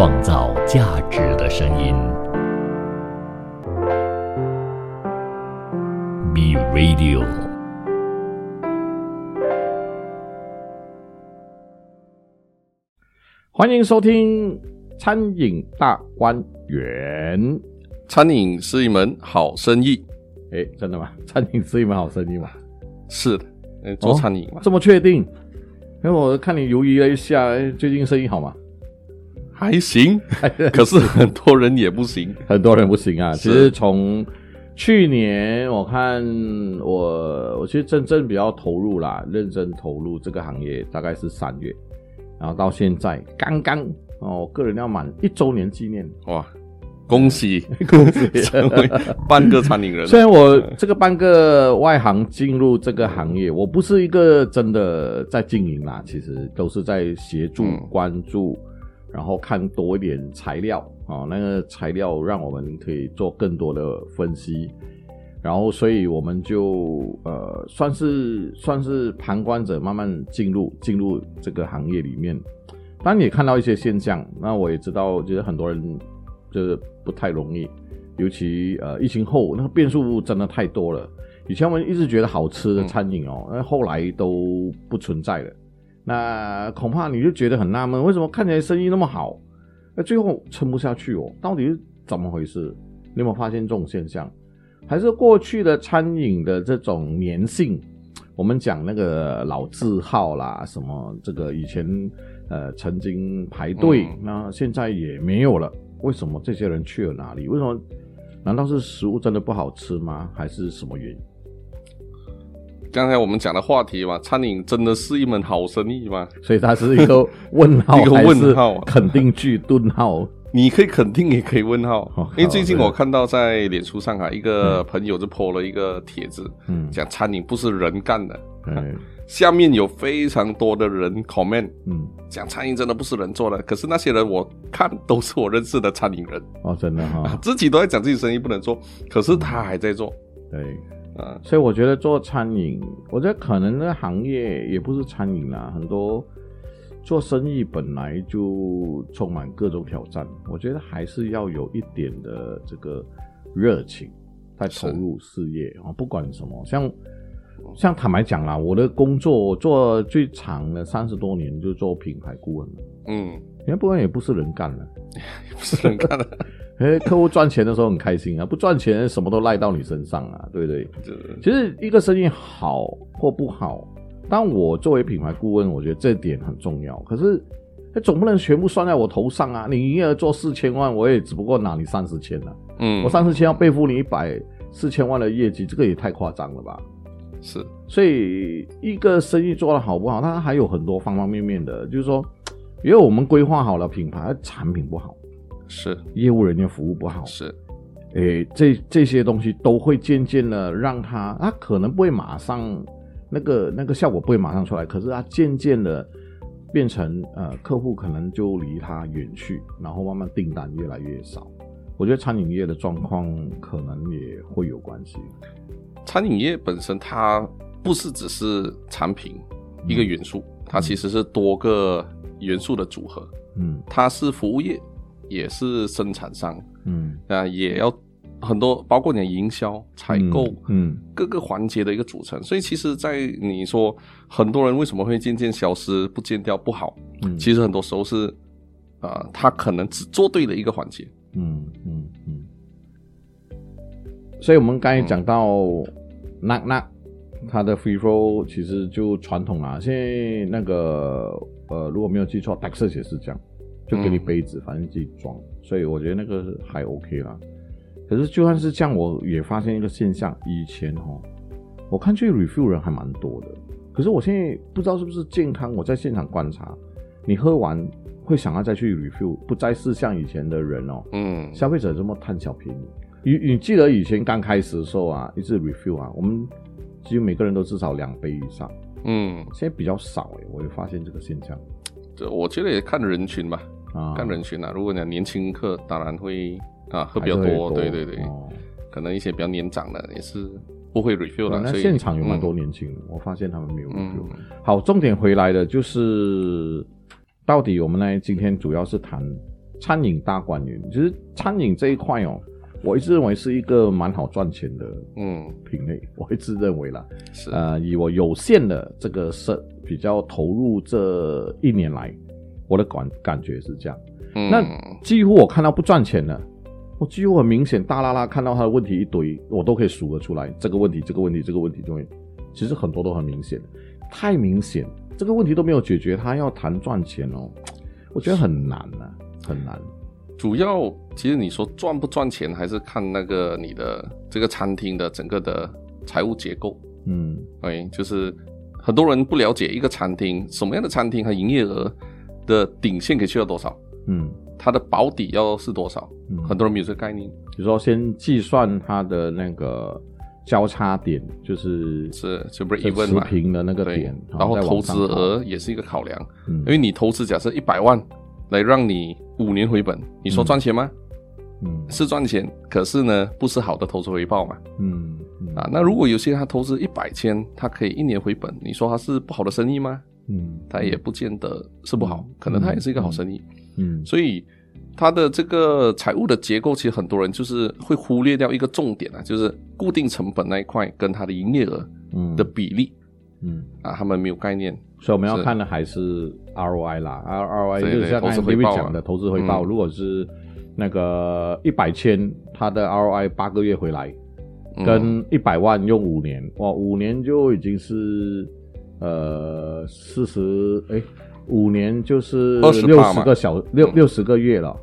创造价值的声音。B Radio，欢迎收听餐饮大观园。餐饮是一门好生意，哎，真的吗？餐饮是一门好生意吗？是的，呃做餐饮嘛，这么确定？因为我看你犹豫了一下，哎最近生意好吗？还行，可是很多人也不行。很多人不行啊。其实从去年我看我，我其实真正比较投入啦，认真投入这个行业大概是三月，然后到现在刚刚哦，我个人要满一周年纪念，哇，恭喜。恭喜。成为半个餐饮人，虽然我这个半个外行进入这个行业，我不是一个真的在经营啦，其实都是在协助、嗯。关注，然后看多一点材料啊、哦，那个材料让我们可以做更多的分析，然后所以我们就呃算是算是旁观者，慢慢进入进入这个行业里面。当然也看到一些现象，那我也知道，就是很多人就是不太容易，尤其呃疫情后那个变数真的太多了。以前我们一直觉得好吃的餐饮哦，那、后来都不存在了。那恐怕你就觉得很纳闷，为什么看起来生意那么好，那最后撑不下去哦？到底是怎么回事？你有没有发现这种现象？还是过去的餐饮的这种粘性？我们讲那个老字号啦，什么这个以前呃曾经排队，嗯那现在也没有了。为什么这些人去了哪里？为什么？难道是食物真的不好吃吗？还是什么原因？刚才我们讲的话题嘛，餐饮真的是一门好生意吗？所以它是一个问号，一个问号肯定句顿号。你可以肯定，也可以问号哦，因为最近我看到在脸书上啊，一个朋友就 po 了一个帖子，嗯，讲餐饮不是人干的，嗯，下面有非常多的人 comment 嗯，讲餐饮真的不是人做的，可是那些人我看都是我认识的餐饮人。哦，真的哈、啊，自己都在讲自己生意不能做，可是他还在做对。啊。所以我觉得做餐饮，我觉得可能这个行业也不是餐饮啦，很多做生意本来就充满各种挑战。我觉得还是要有一点的这个热情，在投入事业啊，不管什么，像像坦白讲啦，我的工作我做最长的三十多年，就做品牌顾问了。嗯，品牌顾问也不是人干的，不是人干的，哎，客户赚钱的时候很开心啊，不赚钱什么都赖到你身上啊，对不对？其实一个生意好或不好，当我作为品牌顾问，我觉得这点很重要。可是，哎总不能全部算在我头上啊！你营业额做四千万，我也只不过拿你三十千啊，嗯，我三十千要背负你一百四千万的业绩，这个也太夸张了吧？是所以，一个生意做得好不好，它还有很多方方面面的，就是说，因为我们规划好了品牌，产品不好，是业务人员服务不好，是，诶，这这些东西都会渐渐的让他，他可能不会马上那个那个效果不会马上出来，可是它渐渐的变成呃，客户可能就离他远去，然后慢慢订单越来越少。我觉得餐饮业的状况可能也会有关系。餐饮业本身它不是只是产品一个元素，它其实是多个元素的组合，嗯。它是服务业，也是生产商，嗯，啊也要很多，包括你的营销、采购。嗯，各个环节的一个组成，所以其实，在你说很多人为什么会渐渐消失、不见掉、不好，嗯。其实很多时候是，啊，他可能只做对了一个环节，嗯嗯嗯。所以我们刚才讲到那那它的 free flow 其实就传统啊，现在那个呃如果没有记错 d e x 也是这样，就给你嗯杯子，反正自己装，所以我觉得那个还 OK 啦。可是就算是这样，我也发现一个现象，以前哦，我看去 review 人还蛮多的，可是我现在不知道是不是健康，我在现场观察，你喝完会想要再去 review，不再是像以前的人哦，嗯，消费者这么贪小便宜。你你记得以前刚开始的时候啊，一次 review 啊，我们几乎每个人都至少两杯以上，嗯，现在比较少哎、我也发现这个现象这我觉得也看人群吧，啊，看人群啊。如果你讲年轻客，当然会啊喝比较多，对对对，哦可能一些比较年长的也是不会 review 了。那现场有蛮多嗯年轻人，我发现他们没有 review。嗯好，重点回来的就是，到底我们呢今天主要是谈餐饮大观园，其实餐饮这一块哦，我一直认为是一个蛮好赚钱的嗯，品类，我一直认为啦。是，呃，以我有限的这个是比较投入这一年来，我的感感觉是这样。嗯那几乎我看到不赚钱的，我几乎很明显大拉拉看到他的问题一堆，我都可以数得出来，这个问题，这个问题，这个问题，就会，其实很多都很明显，太明显，这个问题都没有解决，他要谈赚钱哦，我觉得很难啊，很难。主要其实你说赚不赚钱，还是看那个你的这个餐厅的整个的财务结构。嗯。哎，就是很多人不了解一个餐厅什么样的餐厅，它营业额的顶线可以去到多少，嗯。它的保底要是多少，嗯，很多人没有这个概念。比如说先计算它的那个交叉点，就是是就 break 这 even 持嘛平的那个对。点，，然后投资额也是一个考量，嗯。因为你投资假设一百万来让你五年回本，你说赚钱吗？嗯是赚钱，可是呢不是好的投资回报嘛。嗯嗯啊，那如果有些人他投资一百千，他可以一年回本，你说他是不好的生意吗？嗯，他也不见得是不好嗯，可能他也是一个好生意。嗯所以他的这个财务的结构，其实很多人就是会忽略掉一个重点啊，就是固定成本那一块跟他的营业额嗯的比例嗯。啊，他们没有概念。所以我们要看的还是 ROI 啦 ROI 就是像刚才投资回 David 报啊。讲的投资回报。嗯。如果是那个一百千，它的 ROI 八个月回来，嗯。跟一百万用五年，哇，五年就已经是呃四十哎，五年就是20%六十个小六嗯。六十个月了。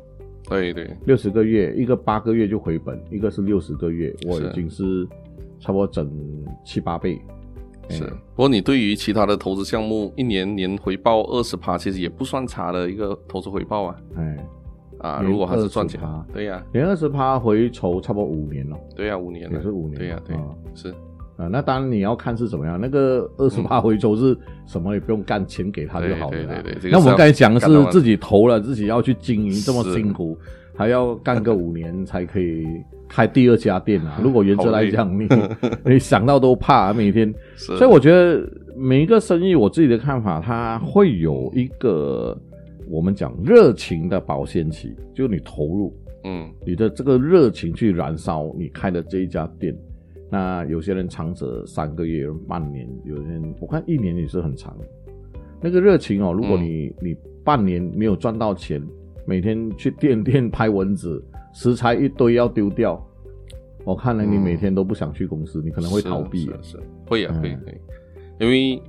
对对，六十个月，一个八个月就回本，一个是六十个月，我已经是差不多整七八倍。是。哎。不过你对于其他的投资项目，一年年回报二十趴，其实也不算差的一个投资回报啊。哎，啊！如果还是赚钱。20%，对呀、连二十趴回筹差不多五年了。对呀、五年了。也是五年对呀、对，啊是。啊，那当然你要看是怎么样，那个二十八回抽是什么也不用干，钱给他就好了啦。对对对对那我们刚才讲的是自己投了，自己要去经营，这么辛苦，还要干个五年才可以开第二家店啊。如果原则来讲，你 你想到都怕，每天。所以我觉得每一个生意，我自己的看法，它会有一个我们讲热情的保鲜期，就是你投入，嗯你的这个热情去燃烧你开的这一家店。那有些人长则三个月、半年，有些人我看一年也是很长。那个热情哦，如果你、你半年没有赚到钱，每天去店店拍蚊子，食材一堆要丢掉，我看了你嗯每天都不想去公司，你可能会逃避。是会啊嗯会会，因为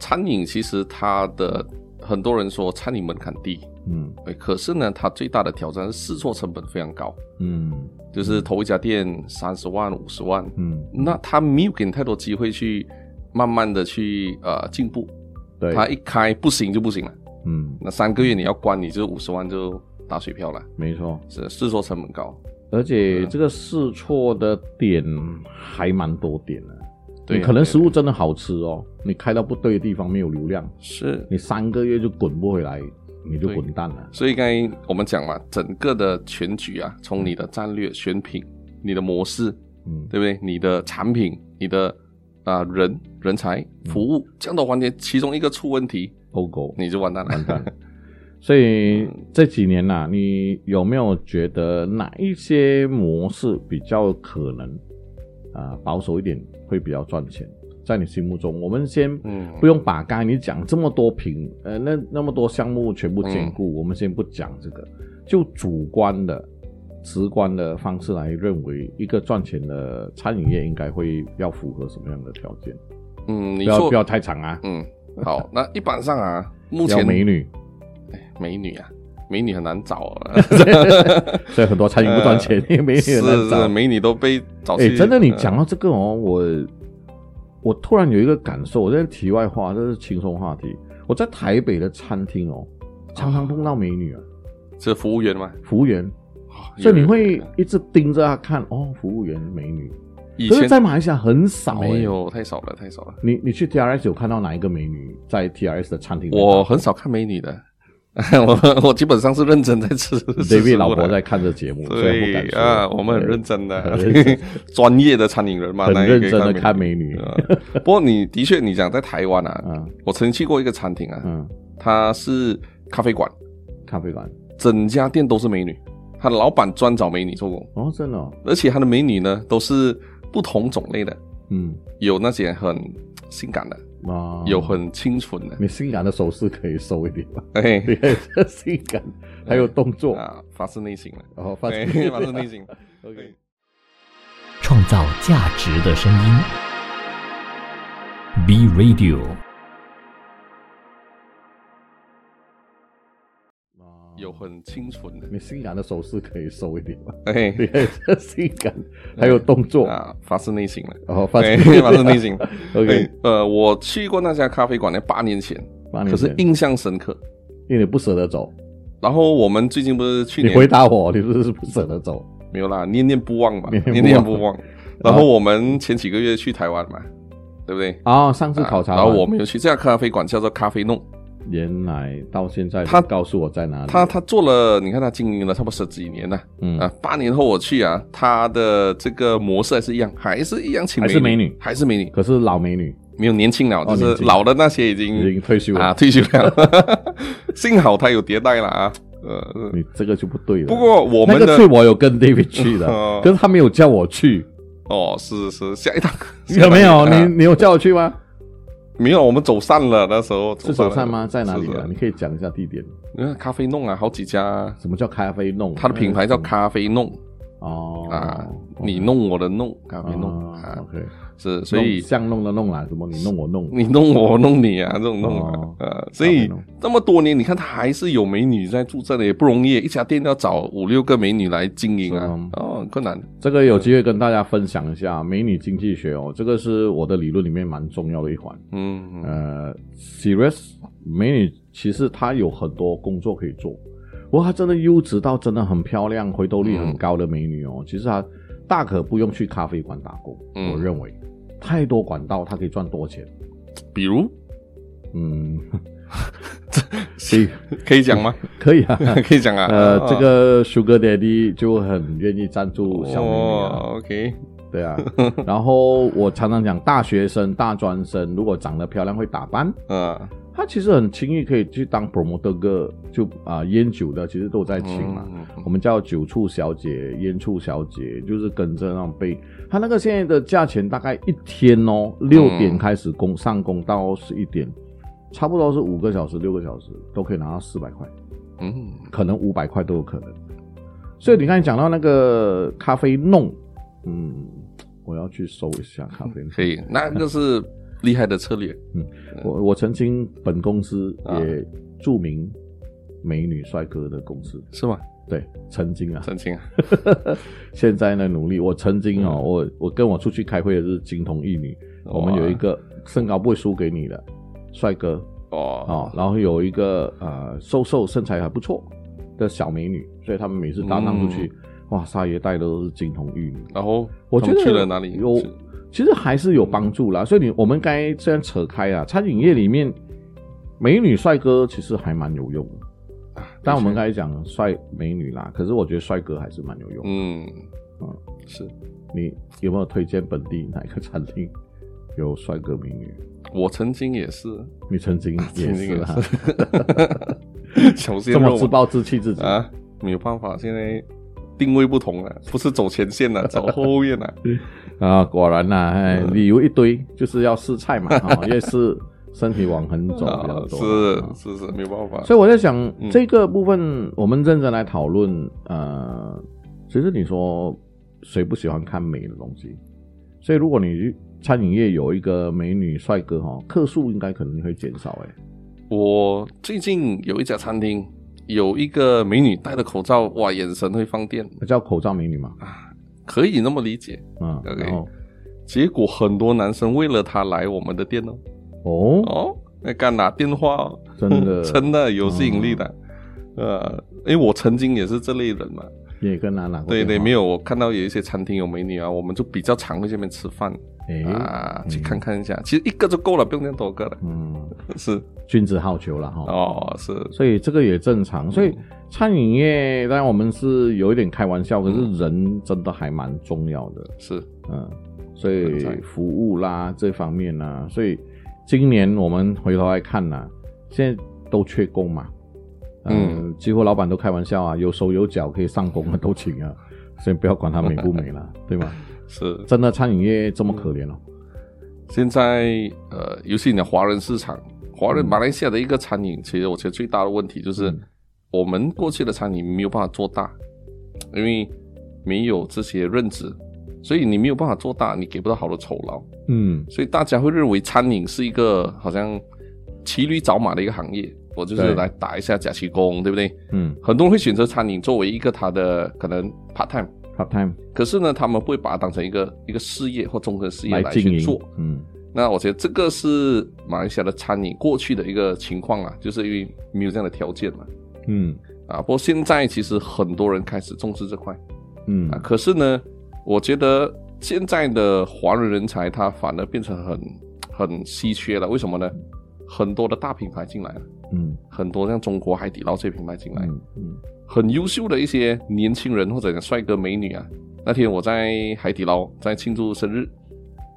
餐饮其实它的很多人说餐饮门槛低，嗯。对，可是呢，它最大的挑战是试错成本非常高，嗯。就是投一家店三十万五十万，嗯，那他没有给你太多机会去慢慢的去呃进步，对，他一开不行就不行了，嗯，那三个月你要关，你就五十万就打水漂了，没错。是试错成本高，而且嗯这个试错的点还蛮多点的。对可能食物真的好吃哦，你开到不对的地方没有流量，是你三个月就滚不回来，你就滚蛋了。所以刚才我们讲嘛，整个的全局啊，从你的战略选品、你的模式，嗯，对不对？你的产品、你的啊、人人才、服务这样的环节，其中一个出问题，欧狗你就完蛋了。完蛋。所以这几年呐、你有没有觉得哪一些模式比较可能啊、保守一点会比较赚钱？在你心目中，我们先嗯不用把刚才你讲这么多品，呃，那那么多项目全部兼顾，嗯我们先不讲这个，就主观的、直观的方式来认为，一个赚钱的餐饮业应该会要符合什么样的条件？嗯，你说不要不要太长啊，嗯好，那一般上啊，目要前美女，美女啊，美女很难找啊，所以很多餐饮不赚钱，因为美女是很难找是，。美女都被找。真的，你呃讲到这个哦，我我突然有一个感受，我在题外话，这是轻松话题。我在台北的餐厅哦，常常碰到美女啊，是服务员吗，服务员，哦所以你会一直盯着她看哦，服务员美女。以前在马来西亚很少、欸，没。有太少了，太少了。你你去 TRS 有看到哪一个美女在 TRS 的餐厅？我很少看美女的，我我基本上是认真在吃。吃 David 食物的老婆在看这节目，所以啊，我们很认真，的 专业的餐饮人嘛，很认真的看美美女。啊不过你的确，你讲在台湾啊，嗯我曾经去过一个餐厅啊，嗯，它是咖啡馆，咖啡馆，整家店都是美女，他的老板专找美女做工，哦，真的、哦，而且他的美女呢都是不同种类的，嗯。有那些很性感的，啊，有很清纯的，你性感的手势可以收一点吧？哎对，性感，还有动作，啊，发自内心了，然后发自内心。OK，创造价值的声音。B Radio 有很清纯的，你性感的手势可以收一点吗？哎对，性感，还有动作，啊，发自内心了。然后发哎现发自内心。OK，呃，我去过那家咖啡馆呢，八年前，八年前可是印象深刻。因为你不舍得走，然后我们最近不是去你年回答我，你是不是不舍得走？没有啦，念念不忘嘛，念念不忘。然后我们前几个月去台湾嘛，对不对？哦，上次考察然后我们有去这家咖啡馆叫做咖啡弄，原来到现在他告诉我在哪里，他他做了，你看他经营了差不多十几年了。嗯。啊，八年后我去啊，他的这个模式还是一样，还是一样请还是美女还是美女，可是老美女。没有年轻了，就是老的那些已经已经退休了，啊退休了。幸好他有迭代了啊，呃，你这个就不对了。不过我们的那个是我有跟 David 去的 哦，可是他没有叫我去，哦是是下一趟有没有？啊你 你有叫我去吗？没有？我们走散了，那时候是走散吗？在哪里啊？你可以讲一下地点。你看咖啡弄啊，好几家，什么叫咖啡弄？它的品牌叫咖啡弄哦啊，你弄我的弄，咖啡弄啊啊，，OK，是，所以弄像弄的弄啦，什么你弄我弄，你弄我，弄你啊，这种弄啊哦，呃，所以这么多年，你看他还是有美女在住这里，也不容易，一家店要找五六个美女来经营啊。哦，困难。这个有机会跟大家分享一下美女经济学哦，这个是我的理论里面蛮重要的一环。嗯，嗯。呃，serious 美女其实她有很多工作可以做，不过她真的优质到真的很漂亮、回头率很高的美女哦，其实她大可不用去咖啡馆打工。嗯我认为太多管道，她可以赚多钱。比如嗯，可以可以讲吗？可以啊。可以讲啊。呃，啊这个 Sugar Daddy 就很愿意赞助小美女啊。哦，OK，对啊，然后我常常讲，大学生、大专生如果长得漂亮、会打扮，啊，他其实很轻易可以去当 promoter 个，就啊、烟酒的其实都在请嘛。嗯嗯我们叫酒处小姐、烟处小姐，就是跟着那种被他那个现在的价钱大概一天哦，六点开始工上工到十一点，差不多是五个小时、六个小时都可以拿到四百块，嗯，可能五百块都有可能。所以你刚才讲到那个咖啡弄，嗯，我要去搜一下咖啡。可以，那个是厉害的策略。嗯我我曾经本公司啊。也著名美女帅哥的公司，是吗？对，曾经啊，曾经啊，现在呢努力。我曾经哦，嗯。我我跟我出去开会的是金童玉女，我们有一个身高不会输给你的帅哥。哦哦，，然后有一个呃瘦瘦身材还不错的小美女，所以他们每次搭档出去，哇，撒爷带的都是金童玉女。然后我觉得去了哪里？有其实还是有帮助啦。所以你我们刚才这样扯开啊，餐饮业里面美女帅哥其实还蛮有用的。但我们刚才讲帅美女啦，可是我觉得帅哥还是蛮有用的。嗯嗯是你有没有推荐本地哪一个餐厅有帅哥美女？我曾经也是，你曾经 也是啊，是这么自暴自弃自己啊，没有办法，现在定位不同了，不是走前线了，走后面了。啊！果然呐、理由一堆，就是要试菜嘛，啊，越是身体往横走比较啊，多。是啊是是，没有办法。所以我在想，嗯这个部分我们认真来讨论。呃，其实你说谁不喜欢看美的东西？所以如果你餐饮业有一个美女帅哥哈，客数应该可能会减少哎。我最近有一家餐厅，有一个美女戴着口罩，哇，眼神会放电。叫口罩美女嘛，啊，可以那么理解。嗯 OK 结果很多男生为了她来我们的店哦，哦，哦，那敢打电话哦，真的？真的有吸引力的。呃，因为我曾经也是这类人嘛，也跟他拿过对对，没有，我看到有一些餐厅有美女啊，我们就比较常会这边吃饭。哎，啊，去看看一下。其实一个就够了，不用那么多个了。嗯，是君子好逑了哈。哦，是所以这个也正常。所以嗯餐饮业，当然我们是有一点开玩笑，可是人真的还蛮重要的。是，嗯，所以服务啦这方面啦、所以今年我们回头来看呢、现在都缺工嘛，嗯，几乎老板都开玩笑啊，有手有脚可以上工的都请啊，先不要管他美不美了，对吗？是。真的餐饮业这么可怜哦。现在呃，尤其你的华人市场，华人嗯。马来西亚的一个餐饮，其实我觉得最大的问题就是，嗯。我们过去的餐饮没有办法做大，因为没有这些认知，所以你没有办法做大，你给不到好的酬劳，嗯。所以大家会认为餐饮是一个好像骑驴找马的一个行业，我就是来打一下假期工，对不对？嗯。很多人会选择餐饮作为一个他的可能 part time，，part time 可是呢，他们不会把它当成一个一个事业或终身事业来去做。，嗯。那我觉得这个是马来西亚的餐饮过去的一个情况啊，就是因为没有这样的条件嘛。嗯。啊，不过现在其实很多人开始重视这块嗯。啊，可是呢，我觉得现在的华人人才他反而变成很很稀缺了，为什么呢？很多的大品牌进来了，嗯。很多像中国海底捞这些品牌进来，嗯嗯很优秀的一些年轻人或者帅哥美女啊。那天我在海底捞在庆祝生日，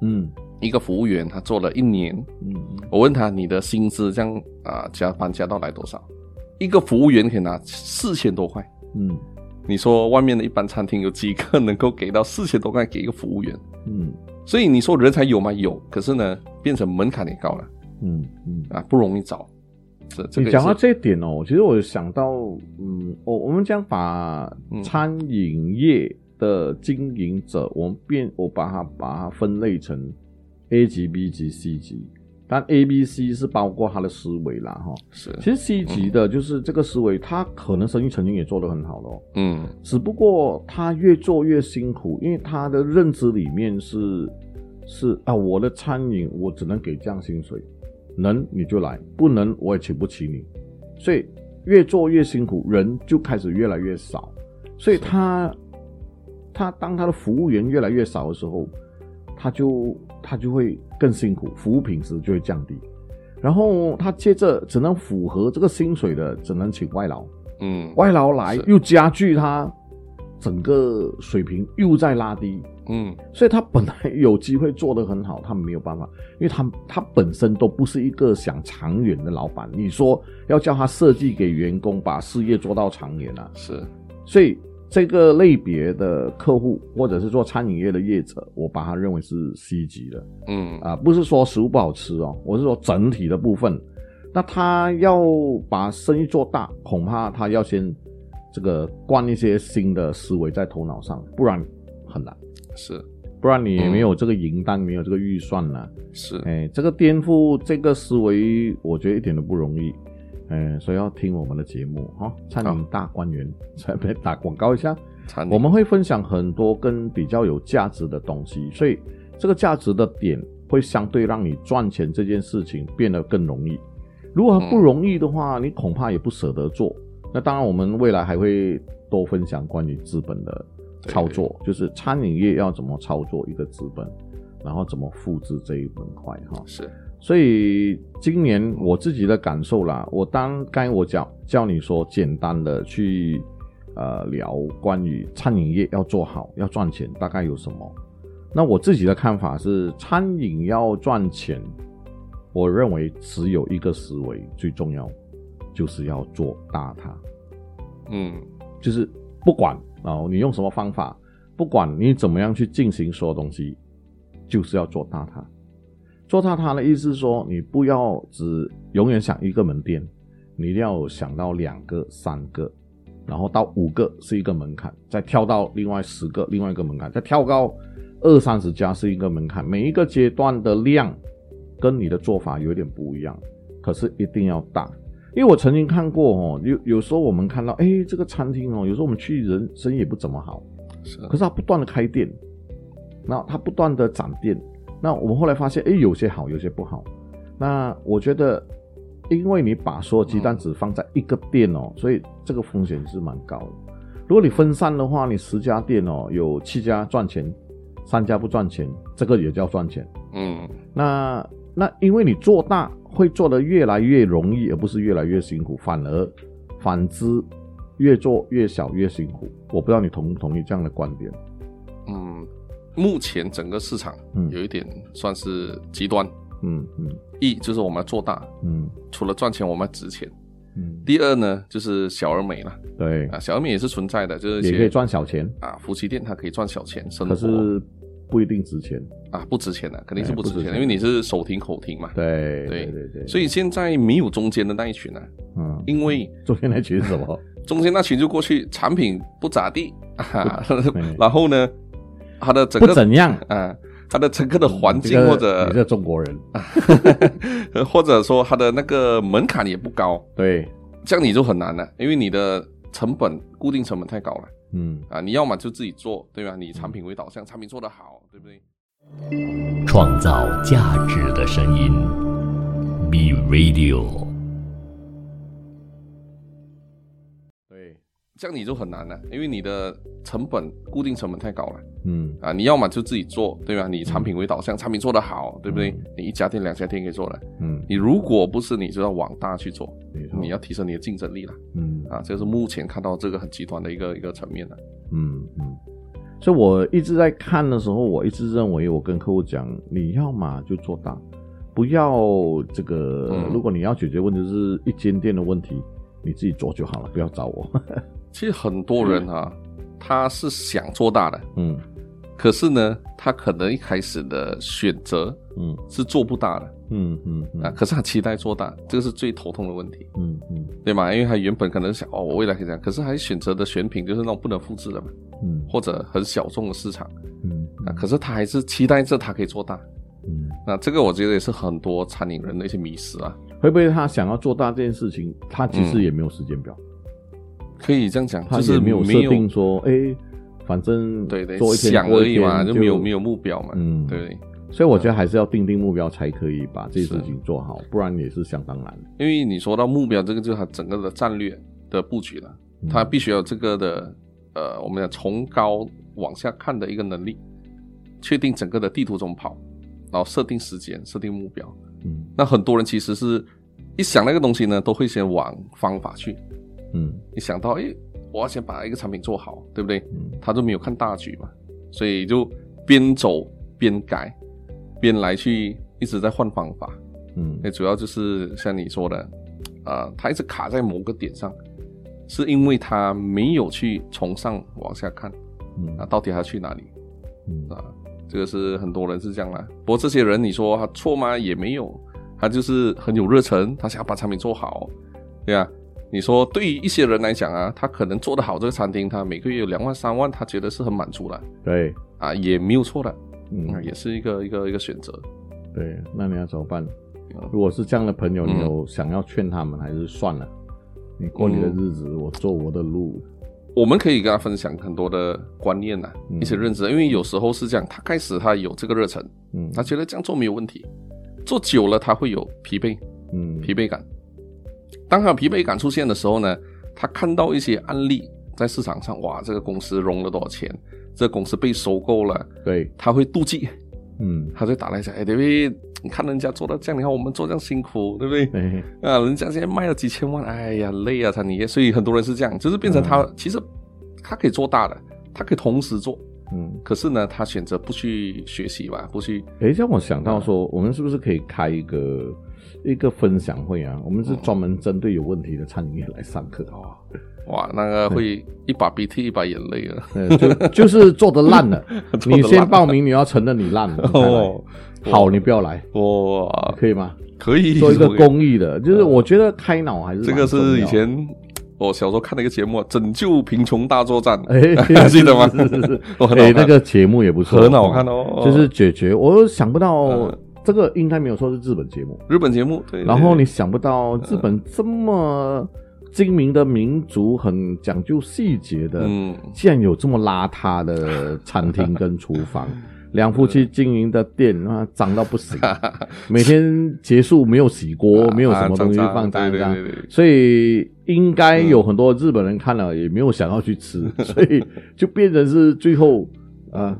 嗯一个服务员他做了一年，嗯我问他你的薪资这样啊、加班加到来多少？一个服务员可以拿四千多块。嗯你说外面的一般餐厅有几个能够给到四千多块给一个服务员？嗯所以你说人才有吗？有，可是呢，变成门槛也高了嗯嗯。啊，不容易找。这这个你讲到这一点哦，其实我想到，嗯，我我们将把嗯餐饮业的经营者，我们变我把它把它分类成 A 级、B 级、C 级，但 A、B、C 是包括他的思维啦，哈。是其实 C 级的就是这个思维，他可能生意曾经也做得很好的哦，嗯。只不过他越做越辛苦，因为他的认知里面是是啊，我的餐饮我只能给这样薪水，能你就来，不能我也请不起你，所以越做越辛苦，人就开始越来越少，所以他他当他的服务员越来越少的时候，他就他就会更辛苦，服务品质就会降低，然后他接着只能符合这个薪水的，只能请外劳。嗯。外劳来又加剧他整个水平又在拉低，嗯所以他本来有机会做得很好，他没有办法，因为他他本身都不是一个想长远的老板。你说要叫他设计给员工把事业做到长远啊，是所以这个类别的客户或者是做餐饮业的业者，我把他认为是 C 级的。嗯啊，不是说食物不好吃哦，我是说整体的部分。那他要把生意做大，恐怕他要先这个灌一些新的思维在头脑上，不然很难。是不然你也没有这个银单，没有这个预算呢、是哎，这个颠覆这个思维，我觉得一点都不容易。哎，所以要听我们的节目哈、餐饮大观园，再别打广告一下。我们会分享很多跟比较有价值的东西，所以这个价值的点会相对让你赚钱这件事情变得更容易。如果不容易的话，你恐怕也不舍得做。那当然，我们未来还会多分享关于资本的操作，就是餐饮业要怎么操作一个资本，然后怎么复制这一板块哈。是所以今年我自己的感受啦，我当刚才我讲叫你说简单的去呃聊关于餐饮业要做好要赚钱大概有什么？那我自己的看法是，餐饮要赚钱，我认为只有一个思维最重要，就是要做大它。嗯就是不管啊、你用什么方法，不管你怎么样去进行所有东西，就是要做大它。做大它的意思是说，你不要只永远想一个门店，你一定要想到两个、三个，然后到五个是一个门槛，再跳到另外十个，另外一个门槛，再跳到二三十家是一个门槛。每一个阶段的量跟你的做法有点不一样，可是一定要大。因为我曾经看过哦，有有时候我们看到，哎，这个餐厅哦，有时候我们去人生意也不怎么好，是可是他不断的开店，那他不断的展店，那我们后来发现，哎，有些好，有些不好。那我觉得，因为你把所有鸡蛋只放在一个店哦，所以这个风险是蛮高的。如果你分散的话，你十家店哦，有七家赚钱，三家不赚钱，这个也叫赚钱。嗯那那因为你做大会做得越来越容易，而不是越来越辛苦，反而反之越做越小越辛苦。我不知道你同不同意这样的观点？嗯，目前整个市场嗯。有一点算是极端，嗯嗯。一就是我们要做大，嗯。除了赚钱，我们要值钱。嗯，第二呢，就是小而美了对，啊，小而美也是存在的，就是也可以赚小钱，啊，夫妻店它可以赚小钱生活，可是不一定值钱。啊不值钱的，肯定是不值钱的，因为你是手停口停嘛。对对对对，所以现在没有中间的那一群啊，嗯，因为中间那群是什么？中间那群就过去，产品不咋地啊，然后呢，它的整个不怎样，啊，它的整个的环境或者你是中国人，或者说它的那个门槛也不高，对，这样你就很难了，因为你的成本固定成本太高了嗯，啊！你要么就自己做，对吧？你产品为导向，产品做得好，对不对？创造价值的声音，B Radio。对，这样你就很难了，因为你的成本固定成本太高了嗯，啊！你要么就自己做，对吧？你产品为导向，产品做得好，对不对嗯？你一家店、两家店可以做的。嗯，你如果不是，你就要往大去做，你要提升你的竞争力了嗯啊！这是目前看到这个很极端的一个一个层面了。嗯嗯，所以我一直在看的时候，我一直认为，我跟客户讲，你要嘛就做大，不要这个。嗯如果你要解决问题是一间店的问题，你自己做就好了，不要找我。其实很多人啊，他是想做大的，嗯可是呢，他可能一开始的选择嗯。是做不大的。嗯嗯啊，嗯可是他期待做大，这个是最头痛的问题，嗯嗯。对吗？因为他原本可能想哦，我未来可以这样，可是他选择的选品就是那种不能复制的嘛，嗯。或者很小众的市场。嗯啊，可是他还是期待着他可以做大。嗯，那这个我觉得也是很多餐饮人的一些迷失啊，会不会他想要做大这件事情，他其实也没有时间表，可以这样讲，就是也没有设定说，哎，反正对对做一天想而已嘛，就没有没有目标嘛，嗯对？所以我觉得还是要定定目标，才可以把这些事情做好，不然也是相当难。因为你说到目标，这个就是它整个的战略的布局了，嗯它必须要有这个的呃，我们讲从高往下看的一个能力，确定整个的地图怎么跑，然后设定时间、设定目标。嗯那很多人其实是一想那个东西呢，都会先往方法去，嗯一想到诶，我要先把一个产品做好，对不对？嗯他就没有看大局嘛，所以就边走边改，边来去一直在换方法。嗯那主要就是像你说的，呃，他一直卡在某个点上，是因为他没有去从上往下看啊，嗯到底他去哪里嗯啊？这个是很多人是这样啦。不过这些人你说他错吗？也没有，他就是很有热忱，他想要把产品做好，对啊。你说对于一些人来讲啊，他可能做得好这个餐厅，他每个月有两万三万，他觉得是很满足了对，啊，也没有错的，嗯啊，也是一个一个一个选择。对，那你要怎么办？嗯如果是这样的朋友，嗯你有想要劝他们，还是算了？你过你的日子，我走我的路。我们可以跟他分享很多的观念呐、嗯一些认知，因为有时候是这样，他开始他有这个热忱，嗯他觉得这样做没有问题，做久了他会有疲惫嗯疲惫感。当他有疲惫感出现的时候呢，他看到一些案例在市场上，哇，这个公司融了多少钱，这个公司被收购了，对，他会妒忌，嗯。他就打来讲，哎，David，你看人家做到这样，你看我们做这样辛苦，对不对？对，啊，人家现在卖了几千万，哎呀，累啊，餐饮业，所以很多人是这样，就是变成他、其实他可以做大的，他可以同时做，嗯，可是呢，他选择不去学习吧，不去，诶，让我想到说，我们是不是可以开一个一个分享会啊？我们是专门针对有问题的餐饮业来上课。哦，哇，那个会一把鼻涕一把眼泪啊，呃，就就是做的烂了，你先烂报名，你要承认你烂了，哦，好，你不要来，哇，可以吗？可以。做一个公益的，就是我觉得开脑还是这个是以前我小时候看的一个节目，《拯救贫穷大作战》，哎，记得吗？是是是那个节目也不错，很好看哦。就是解决，我想不到嗯这个应该没有说是日本节目，日本节目，对，对然后你想不到日本这么精明的民族，很讲究细节的，嗯，竟然有这么邋遢的餐厅跟厨房。两夫妻经营的店啊，脏到不行，每天结束没有洗锅，没有什么东西啊放在这样对对对对，所以应该有很多日本人看了也没有想要去吃，所以就变成是最后啊，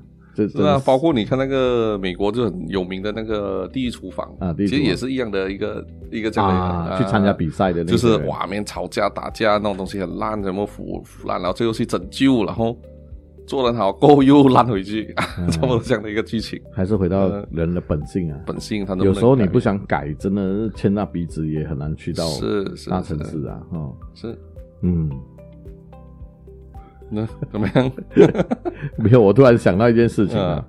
这是啊，包括你看那个美国就很有名的那个地狱厨房啊其实也是一样的一个一个这样的啊去参加比赛的那个就是人哇，面吵架打架那种东西很烂，什么腐腐烂，然后最后去拯救，然后做得好，过后又烂回去，嗯 差不多这样的一个剧情。还是回到人的本性啊。本性他能不能有时候你不想改，真的是牵那鼻子也很难去到是是大城是市啊。哈，是。嗯，那怎么样？没有，我突然想到一件事情啊。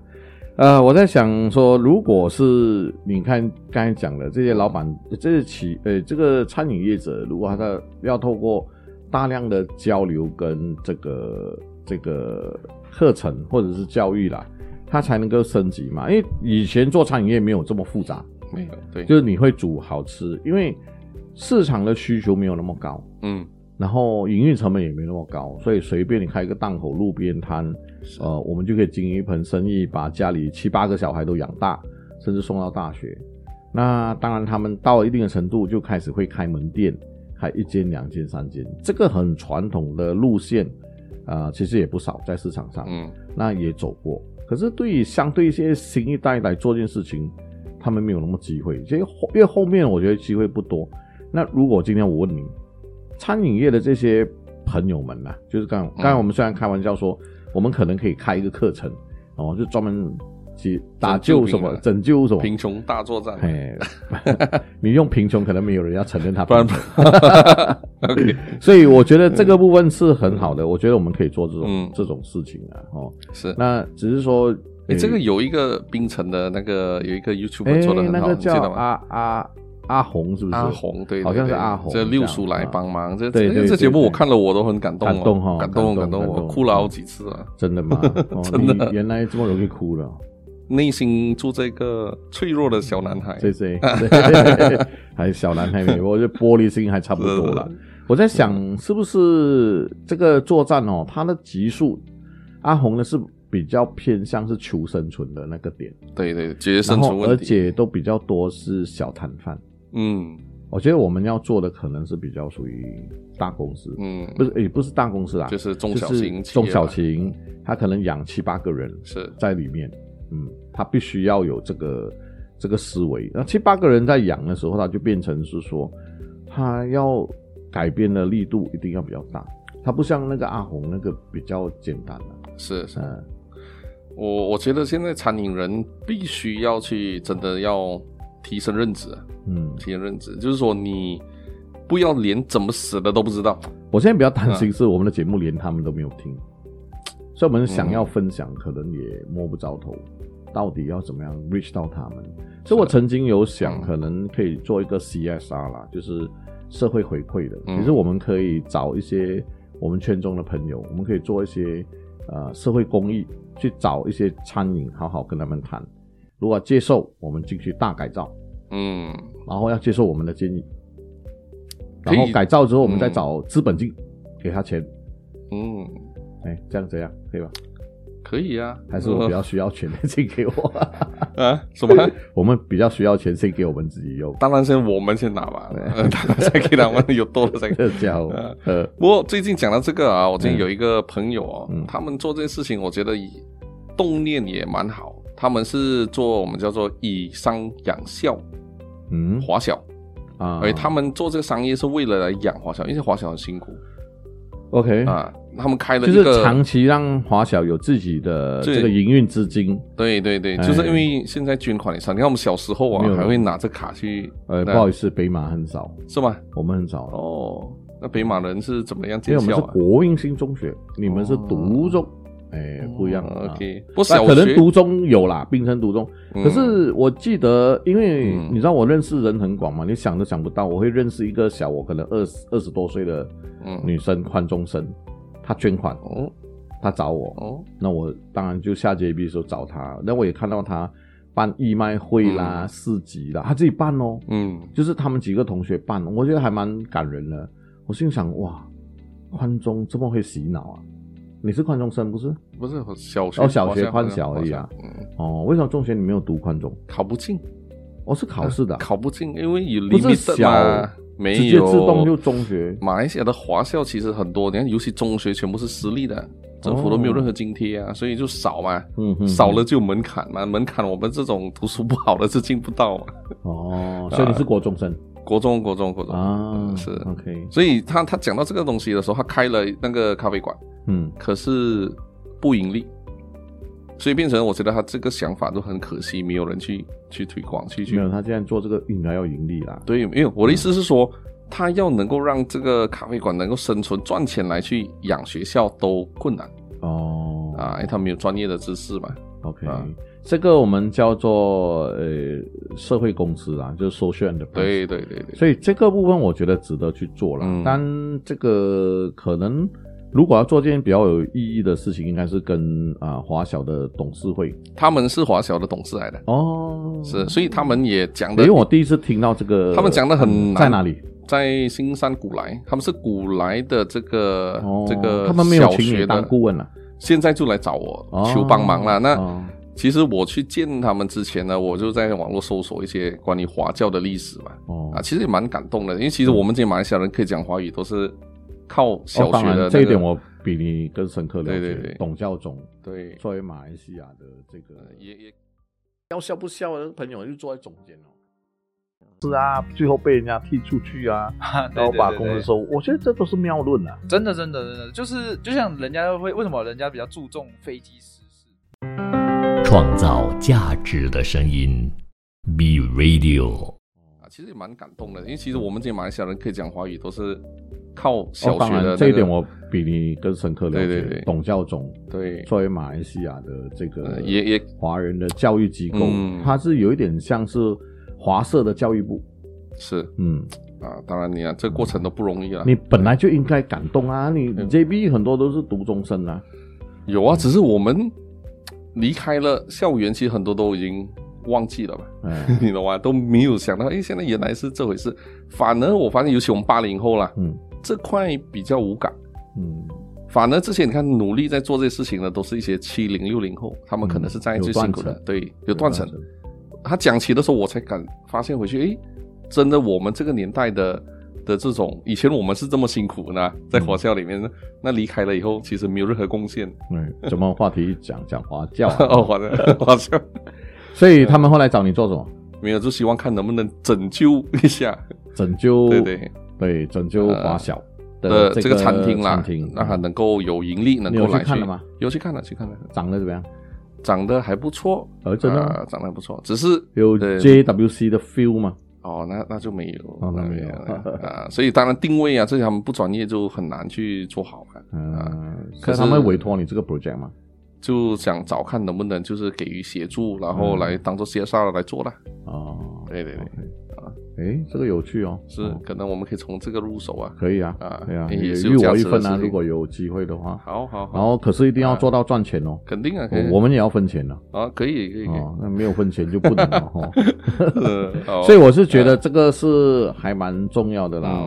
呃，我在想说，如果是你看刚才讲的这些老板，这些企呃这个餐饮业者，如果他的要透过大量的交流跟这个这个课程或者是教育啦，他才能够升级嘛。因为以前做餐饮业没有这么复杂，没有，对，就是你会煮好吃，因为市场的需求没有那么高，嗯，然后营运成本也没那么高，所以随便你开一个档口、路边摊，呃，我们就可以经营一盆生意，把家里七八个小孩都养大，甚至送到大学。那当然，他们到了一定的程度，就开始会开门店，开一间、两间、三间，这个很传统的路线，啊，其实也不少在市场上，嗯，那也走过。可是对于相对一些新一代来做这件事情，他们没有那么机会，因为后因为后面我觉得机会不多。那如果今天我问你，餐饮业的这些朋友们呐、就是刚刚才我们虽然开玩笑说，我们可能可以开一个课程哦，就专门去打救什么拯救什么。贫穷大作战，哎，你用贫穷，可能没有人要承认他。不然 所以我觉得这个部分是很好的，我觉得我们可以做这种、嗯。这种事情啊，哦，是。那只是说，哎，这个有一个冰城的那个有一个 YouTube 哎做的很好？叫阿阿阿红是不是？阿红，对，好像是阿红这六叔来帮忙，这对对对这这节目我看了我都很感动哦，感动哈感动感动我哭了好几次啊，真的吗？哦、真的。你原来这么容易哭了，内心住这个脆弱的小男孩，谢谢。对 还小男孩没，我觉得玻璃心还差不多了。我在想，是不是这个作战哦，他的级数，阿红呢是比较偏向是求生存的那个点，对对，解决生存而问题，且都比较多是小摊贩。嗯。我觉得我们要做的可能是比较属于大公司，嗯，不是也不是大公司啦，就是中小型中小型，他可能养七八个人是。在里面，嗯，他必须要有这个这个思维。那七八个人在养的时候，他就变成是说，他要改变的力度一定要比较大，他不像那个阿红那个比较简单的、是是，嗯，我我觉得现在餐饮人必须要去真的要提升认知啊，嗯，提升认知，就是说你不要连怎么死的都不知道，我现在比较担嗯心是我们的节目连他们都没有听，所以我们想要分享，可能也摸不着头，到底要怎么样 reach 到他们。所以我曾经有想，嗯。可能可以做一个 CSR 啦，就是社会回馈的。嗯。其实我们可以找一些我们圈中的朋友，我们可以做一些呃社会公益，去找一些餐饮，好好跟他们谈。如果接受，我们进去大改造，嗯，然后要接受我们的建议，然后改造之后，我们再嗯找资本金给他钱。嗯，哎，这样这样可以吧？可以啊，还是我比较需要钱，先给我。啊？什么？我们比较需要钱，先给我们自己用。当然先我们先拿吧，再给他们有多了再给。这家伙，呃，不过最近讲到这个啊，我最近有一个朋友哦，嗯。他们做这件事情，我觉得以动念也蛮好。他们是做我们叫做以商养校嗯。华小，啊，而他们做这个商业是为了来养华小，因为华小很辛苦。OK，啊。他们开了就是长期让华小有自己的这个营运资金。对对对，哎。就是因为现在捐款也少，你看我们小时候啊，还会拿着卡去，呃，不好意思，北马很少，是吗？我们很少，哦，那北马人是怎么样因为我们是？国运新中学，你们是独中，哎，不一样。OK，不过那小可能独中有啦，冰城独中。嗯可是我记得，因为嗯你知道我认识人很广嘛，你想都想不到，我会认识一个小我可能二十二十多岁的嗯女生宽中生，她捐款，哦她找我，哦那我当然就下 JB 的时候找她，那我也看到她办义卖会啦、嗯市集啦，她自己办哦，嗯就是他们几个同学办，我觉得还蛮感人的。我心想，哇，宽中这么会洗脑啊！你是宽中生不是？不是小学哦小学华宽小而已啊嗯，哦，为什么中学你没有读宽中？考不进，我、是考试的啊、考不进，因为有不是 limit 小嘛，没直有接自动就中学。马来西亚的华校其实很多，你看，尤其中学全部是私立的，政府都没有任何津贴啊，所以就少嘛，嗯哼，少了就有门槛嘛，门槛我们这种读书不好的是进不到嘛。哦，所以你是国中生 国中，国中，国中啊？嗯是。OK，所以他他讲到这个东西的时候，他开了那个咖啡馆，嗯。可是不盈利，所以变成我觉得他这个想法都很可惜，没有人去去推广去去没有，他现在做这个应该要盈利啦。对，没有我的意思是说，他要能够让这个咖啡馆能够生存赚钱来去养学校都困难。哦，啊，因为他没有专业的知识嘛。OK，、啊。这个我们叫做呃社会公司啊，就是 social enterprise。对对对对，所以这个部分我觉得值得去做了。嗯。但这个可能如果要做件比较有意义的事情，应该是跟啊华小的董事会。他们是华小的董事来的，哦，是，所以他们也讲的因为，我第一次听到这个，他们讲的很难。在哪里？在新山古来，他们是古来的这个、哦，这个他们没有请你小学的，当顾问了，现在就来找我、哦求帮忙了。那、哦其实我去见他们之前呢，我就在网络搜索一些关于华教的历史嘛，哦。啊，其实也蛮感动的，因为其实我们这些马来西亚人可以讲华语，都是靠小哦当然学的、那个这一点我比你更深刻了解。对对对董教总对作为马来西亚的这个也也要笑不笑的朋友就坐在中间哦。是啊，最后被人家踢出去啊，然后把对对对公司收，我觉得这都是谬论啊。真的真的真的，就是就像人家会为什么人家比较注重飞机失事？创造价值的声音，Be Radio。啊，其实也蛮感动的，因为其实我们这些马来西亚人可以讲华语，都是靠小学的、这一点我比你更深刻了解。对对对董教总对作为马来西亚的这个呃也也华人的教育机构，嗯它是有一点像是华社的教育部。是嗯，啊，当然你看这个过程都不容易啊。你本来就应该感动啊！你你 JB 很多都是读中生啊。有啊，只是我们离开了校园，其实很多都已经忘记了吧。嗯，你懂吗？都没有想到，哎，现在原来是这回事。反而我发现，尤其我们八零后啦，嗯这块比较无感。嗯，反而这些你看努力在做这些事情的，都是一些七零六零后，他们可能是在最辛苦的，对，有断层。他讲起的时候，我才敢发现回去，诶，真的我们这个年代的的这种，以前我们是这么辛苦呢，在华校里面，那离开了以后，其实没有任何贡献。嗯，怎么话题一讲讲华教啊、哦，华教华校所以他们后来找你做什么？没有，就希望看能不能拯救一下，拯救对对。对拯救华小的这这个餐厅啦餐厅，让它能够有盈利，能够来去看了吗？有去看了，去看了，长得怎么样？长得还不错，呃长得还不错，只是有呃 JWC 的 feel 吗？哦，那那就没有，哦那没有。啊，所以当然定位啊，这些他们不专业就很难去做好嘛，啊，嗯，可是可是他们委托你这个 project 吗？就想找看能不能就是给予协助，然后嗯。来当做 CSR 来做啦。哦，对对对。啊，哎，这个有趣哦，是哦。可能我们可以从这个入手啊。可以啊，啊对啊，也也预是有价我一份啊，如果有机会的话。好好好，然后可是一定要做到赚钱哦，肯定啊，我我们也要分钱的啊，可以可以那没有分钱就不能了哈。呃 所以我是觉得这个是还蛮重要的啦，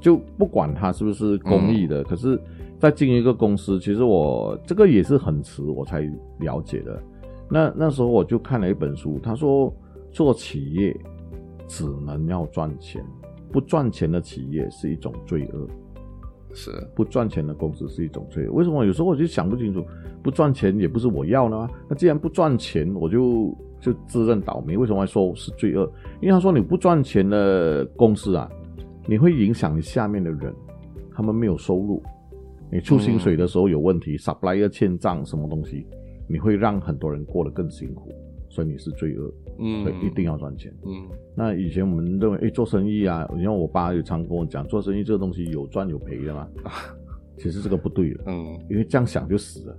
就不管它是不是公益的，可是，在经营一个公司，其实我这个也是很迟我才了解的。那那时候我就看了一本书，他说做企业只能要赚钱，不赚钱的企业是一种罪恶，是不赚钱的公司是一种罪恶。为什么？有时候我就想不清楚，不赚钱也不是我要的啊。那既然不赚钱，我就就自认倒霉。为什么还说是罪恶？因为他说你不赚钱的公司啊，你会影响你下面的人，他们没有收入，你出薪水的时候有问题、s u p p l i e r 欠账什么东西，你会让很多人过得更辛苦，所以你是罪恶，嗯，所以一定要赚钱。嗯那以前我们认为，哎，做生意啊，你看我爸也常跟我讲，做生意这个东西有赚有赔的嘛。其实这个不对的，嗯，因为这样想就死了。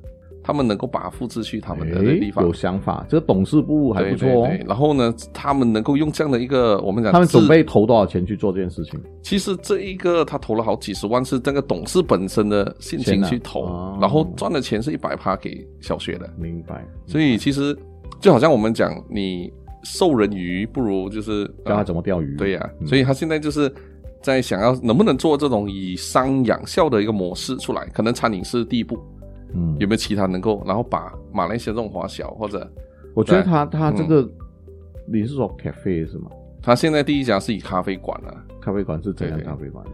他们能够把它复制去他们的地方有，想法，这个董事部还不错哦。对对然后呢，他们能够用这样的一个我们讲，他们准备投多少钱去做这件事情？其实这一个他投了好几十万，是这个董事本身的现金去投，然后赚的钱是一百趴给小学的，明白。所以其实就好像我们讲，你授人鱼不如就是教他呃怎么钓鱼？对呀、嗯所以他现在就是在想要能不能做这种以商养校的一个模式出来，可能餐饮是第一步，嗯，有没有其他能够，然后把马来西亚这种华小或者我觉得他他这个，嗯。你是说 cafe 是吗？他现在第一家是以咖啡馆啊，咖啡馆是怎样咖啡馆？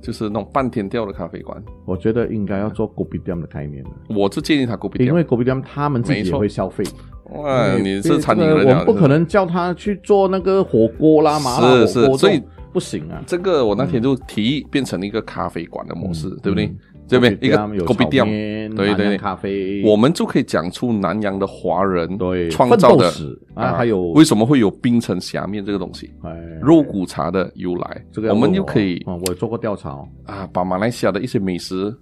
就是那种半天调的咖啡馆，我觉得应该要做 g o b i d a m 的概念的，我是建议他 g o b i d a m 因为 g o b i d a m 他们自己也会消费。哇，你是餐饮人啊，我们不可能叫他去做那个火锅啦、麻辣火锅，所以不行啊。这个我那天就提议变成一个咖啡馆的模式，嗯对不对？嗯对不对？一个有狗 o 店，面，对对对咖啡，我们就可以讲出南洋的华人对创造的啊还有为什么会有冰城虾面这个东西，哎肉骨茶的由来，这个我们问就可以哦，我做过调查哦，啊，把马来西亚的一些美食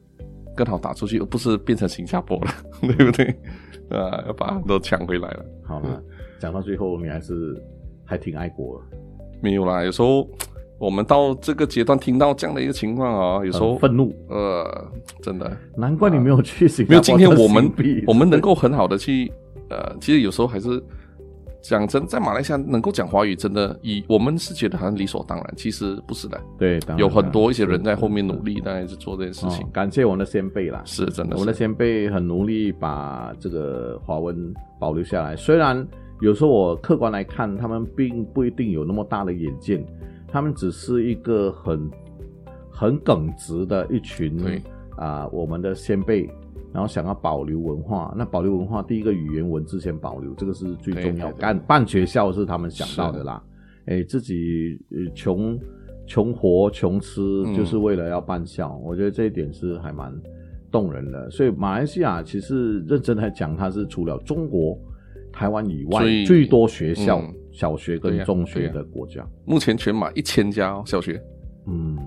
更好打出去，而不是变成新加坡了，对不对？啊，要把都抢回来了。好了，讲到最后，你还是还挺爱国的，没有啦，有时候我们到这个阶段听到这样的一个情况啊、有时候很愤怒，呃，真的难怪你没有去没有。今天我们我们能够很好的去呃，其实有时候还是讲真，在马来西亚能够讲华语，真的以我们是觉得好像理所当然，其实不是的，对，当然有很多一些人在后面努力，当然是做这件事情哦。感谢我们的先辈啦，是真的是，我们的先辈很努力把这个华文保留下来。虽然有时候我客观来看，他们并不一定有那么大的眼界，他们只是一个很很耿直的一群对啊、我们的先辈。然后想要保留文化，那保留文化，第一个语言文字先保留，这个是最重要。对对对干办学校是他们想到的啦，哎，自己呃穷穷活穷吃，嗯就是为了要办校。我觉得这一点是还蛮动人的。所以马来西亚其实认真来讲，它是除了中国、台湾以外最最多学校、嗯小学跟中学的国家。目前全马一千家哦小学，嗯，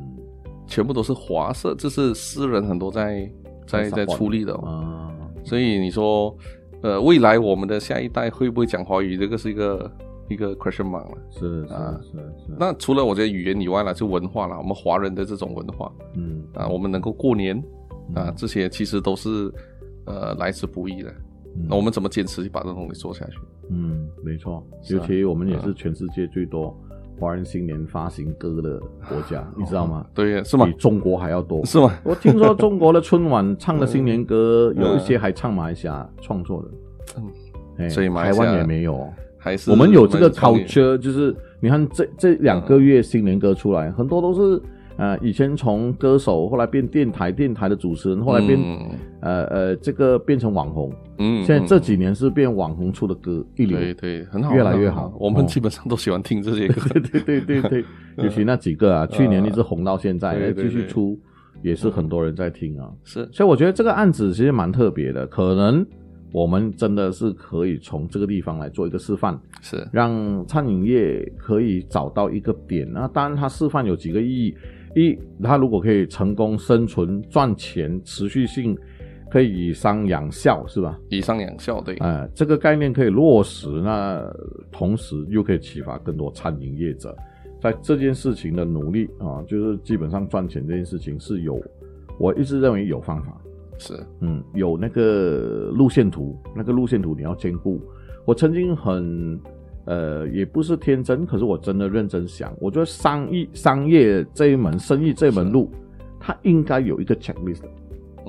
全部都是华社，这是私人很多在在在出力的哦。啊，所以你说，呃，未来我们的下一代会不会讲华语？这个是一个一个 question mark 了。是是啊是是。那除了我觉得语言以外呢，就文化了。我们华人的这种文化嗯啊，我们能够过年啊嗯，这些其实都是呃来之不易的。嗯那我们怎么坚持把这种东西做下去？嗯，没错，尤其我们也是全世界最多华人新年发行歌的国家，你知道吗？对，是吗比？中国还要多。是吗？我听说中国的春晚唱的新年歌，嗯有一些还唱马来西亚创作的，嗯哎所以马来西亚台湾也没有。还是我们有这个 culture，就是你看这这两个月新年歌出来，很多都是呃以前从歌手，后来变电台电台的主持人，后来变、嗯呃呃这个变成网红，嗯现在这嗯几年是变网红出的歌一流。对对很好，越来越很好我们哦基本上都喜欢听这些歌。对对对对 对，尤其那几个啊，去年一直红到现在，继续出也是很多人在听啊。是所以我觉得这个案子其实蛮特别的，可能我们真的是可以从这个地方来做一个示范，是，让餐饮业可以找到一个点。那当然，它示范有几个意义：一，他如果可以成功生存、赚钱、持续性，可以以商养校，是吧？以商养校对，哎、这个概念可以落实，那同时又可以启发更多餐饮业者在这件事情的努力啊，就是基本上赚钱这件事情是有，我一直认为有方法，是嗯，有那个路线图，那个路线图你要兼顾。我曾经很呃，也不是天真，可是我真的认真想，我觉得商业商业这一门生意这一门路，它应该有一个 checklist。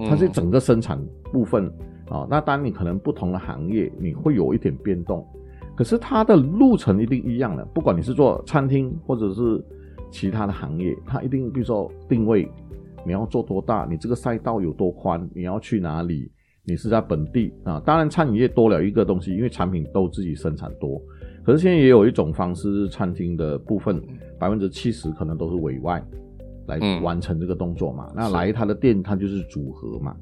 它是嗯整个生产部分啊、那当然你可能不同的行业你会有一点变动，可是它的路程一定一样的。不管你是做餐厅或者是其他的行业，它一定比如说定位，你要做多大，你这个赛道有多宽，你要去哪里，你是在本地啊。当然餐饮业多了一个东西，因为产品都自己生产多，可是现在也有一种方式，餐厅的部分百分之七十可能都是委外。来嗯完成这个动作嘛。那来他的店，他就是组合嘛。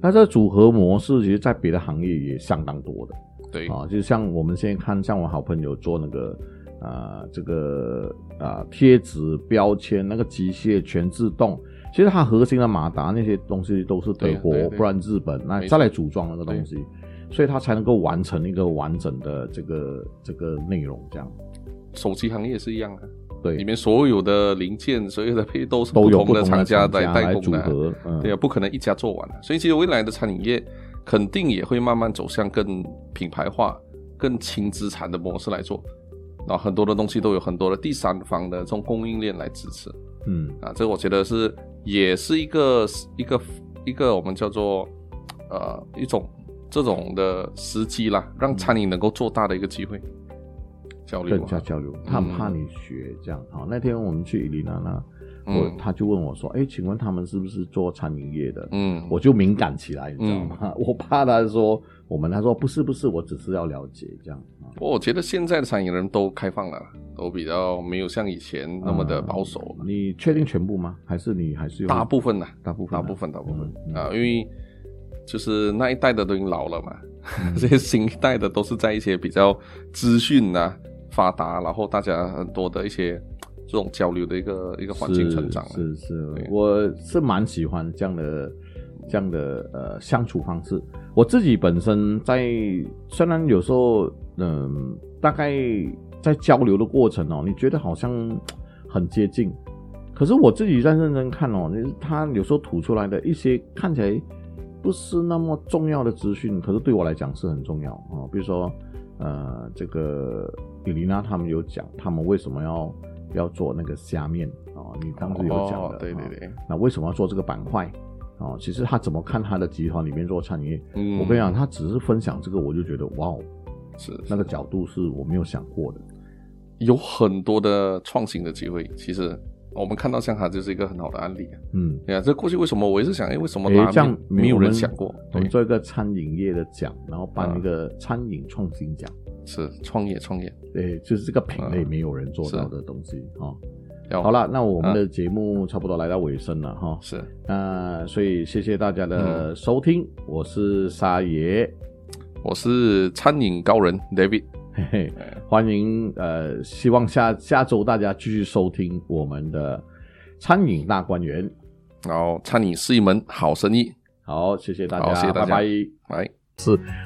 那这个组合模式，其实在别的行业也相当多的对啊。就像我们现在看，像我好朋友做那个啊、这个啊、贴纸、标签，那个机械全自动。其实它核心的马达那些东西都是德国，不然日本，那再来组装那个东西，所以它才能够完成一个完整的这个这个内容，这样。手机行业是一样的，对。里面所有的零件、所有的配都是不同的厂家来代工的，组合，嗯，对啊，不可能一家做完的。所以其实未来的餐饮业肯定也会慢慢走向更品牌化、更轻资产的模式来做。然后很多的东西都有很多的第三方的这种供应链来支持。嗯。啊，这个我觉得是也是一个一个一个我们叫做呃一种这种的时机啦，让餐饮能够做大的一个机会。交流啊更加交流，他很怕你学这样。好，那天我们去伊犁那那，嗯我他就问我说：“哎，请问他们是不是做餐饮业的？”嗯，我就敏感起来，你知道吗？我怕他说我们，他说不是不是，我只是要了解这样啊。不过我觉得现在的餐饮人都开放了，都比较没有像以前那么的保守了。你确定全部吗？还是你还是有大部分呢，大部分啊大部分，大部分啊，因为就是那一代的都已经老了嘛，嗯 这些新一代的都是在一些比较资讯啊发达，然后大家很多的一些这种交流的一个一个环境成长。是是是，我是蛮喜欢这样的这样的呃相处方式。我自己本身在虽然有时候嗯、大概在交流的过程哦，你觉得好像很接近，可是我自己在认真看哦，就是他有时候吐出来的一些看起来不是那么重要的资讯，可是对我来讲是很重要哦。比如说呃，这个李丽娜他们有讲他们为什么要要做那个虾面哦，你当时有讲的，哦对对哦对，那为什么要做这个板块？哦，其实他怎么看他的集团里面做餐饮业？嗯我跟你讲，他只是分享这个，我就觉得哇哦，是那个角度是我没有想过的。有很多的创新的机会。其实我们看到像它就是一个很好的案例啊。嗯，对啊，这过去为什么我一直想，哎，为什么这样没有人想过？我们，做一个餐饮业的奖，然后办啊一个餐饮创新奖，是创业创业。对，就是这个品类啊没有人做到的东西啊。好了，那我们啊的节目差不多来到尾声了哈。是，那所以谢谢大家嗯的收听，我是沙爷，我是餐饮高人 David。嘿嘿，欢迎呃，希望下下周大家继续收听我们的餐饮大观园。然后餐饮是一门好生意。好，谢谢大家，谢谢大家拜拜。来，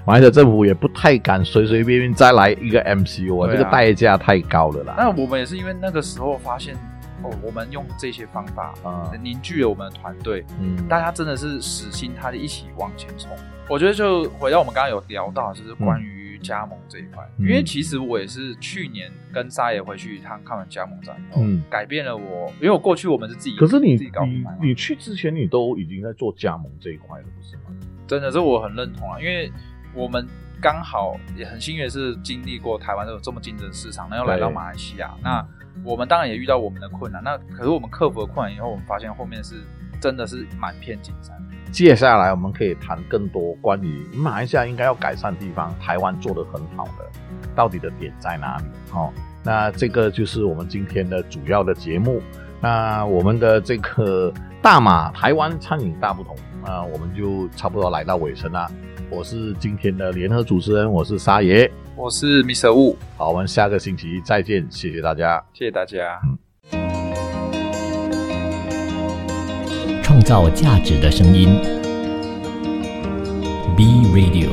马来西亚政府也不太敢随随便便再来一个 MCU 啊，对啊这个代价太高了啦。那我们也是因为那个时候发现，哦，我们用这些方法啊，凝聚了我们的团队，嗯，大家真的是死心塌地一起往前冲。我觉得就回到我们刚刚有聊到，就是关于加盟这一块，嗯。因为其实我也是去年跟沙爷回去一趟，看完加盟展以后，嗯。改变了我，因为我过去我们是自己，可是你自己搞品你牌嘛，你去之前，你都已经在做加盟这一块了，不是吗？真的是我很认同啊，因为我们刚好也很幸运是经历过台湾这种这么竞争市场，然后来到马来西亚，那我们当然也遇到我们的困难，那可是我们克服了困难以后，我们发现后面是真的是满片金山。接下来我们可以谈更多关于马来西亚应该要改善的地方，台湾做得很好的，到底的点在哪里？哦，那这个就是我们今天的主要的节目。那我们的这个大马台湾餐饮大不同，那我们就差不多来到尾声了。我是今天的联合主持人，我是沙爷。我是 Mr. Wu，好，我们下个星期再见，谢谢大家。谢谢大家。创造价值的声音。B Radio。